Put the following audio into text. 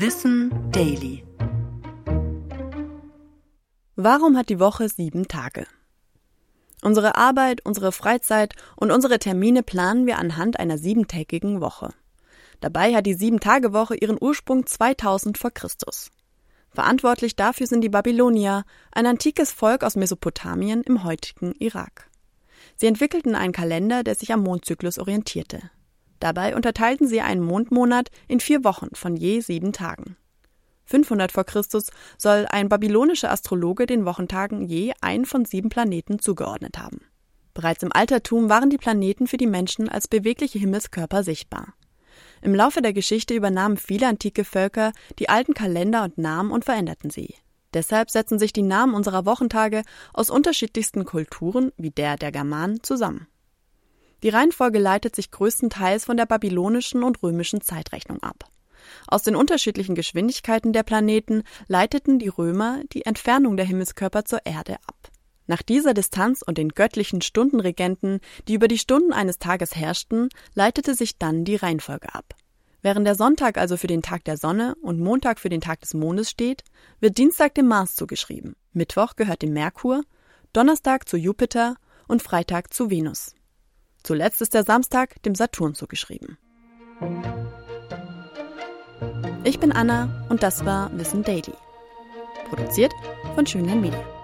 Wissen Daily. Warum hat die Woche sieben Tage? Unsere Arbeit, unsere Freizeit und unsere Termine planen wir anhand einer siebentägigen Woche. Dabei hat die Sieben-Tage-Woche ihren Ursprung 2000 vor Christus. Verantwortlich dafür sind die Babylonier, ein antikes Volk aus Mesopotamien im heutigen Irak. Sie entwickelten einen Kalender, der sich am Mondzyklus orientierte. Dabei unterteilten sie einen Mondmonat in vier Wochen von je sieben Tagen. 500 vor Christus soll ein babylonischer Astrologe den Wochentagen je ein von sieben Planeten zugeordnet haben. Bereits im Altertum waren die Planeten für die Menschen als bewegliche Himmelskörper sichtbar. Im Laufe der Geschichte übernahmen viele antike Völker die alten Kalender und Namen und veränderten sie. Deshalb setzen sich die Namen unserer Wochentage aus unterschiedlichsten Kulturen, wie der der Germanen, zusammen. Die Reihenfolge leitet sich größtenteils von der babylonischen und römischen Zeitrechnung ab. Aus den unterschiedlichen Geschwindigkeiten der Planeten leiteten die Römer die Entfernung der Himmelskörper zur Erde ab. Nach dieser Distanz und den göttlichen Stundenregenten, die über die Stunden eines Tages herrschten, leitete sich dann die Reihenfolge ab. Während der Sonntag also für den Tag der Sonne und Montag für den Tag des Mondes steht, wird Dienstag dem Mars zugeschrieben, Mittwoch gehört dem Merkur, Donnerstag zu Jupiter und Freitag zu Venus. Zuletzt ist der Samstag dem Saturn zugeschrieben. Ich bin Anna und das war Wissen Daily. Produziert von Schönlein Media.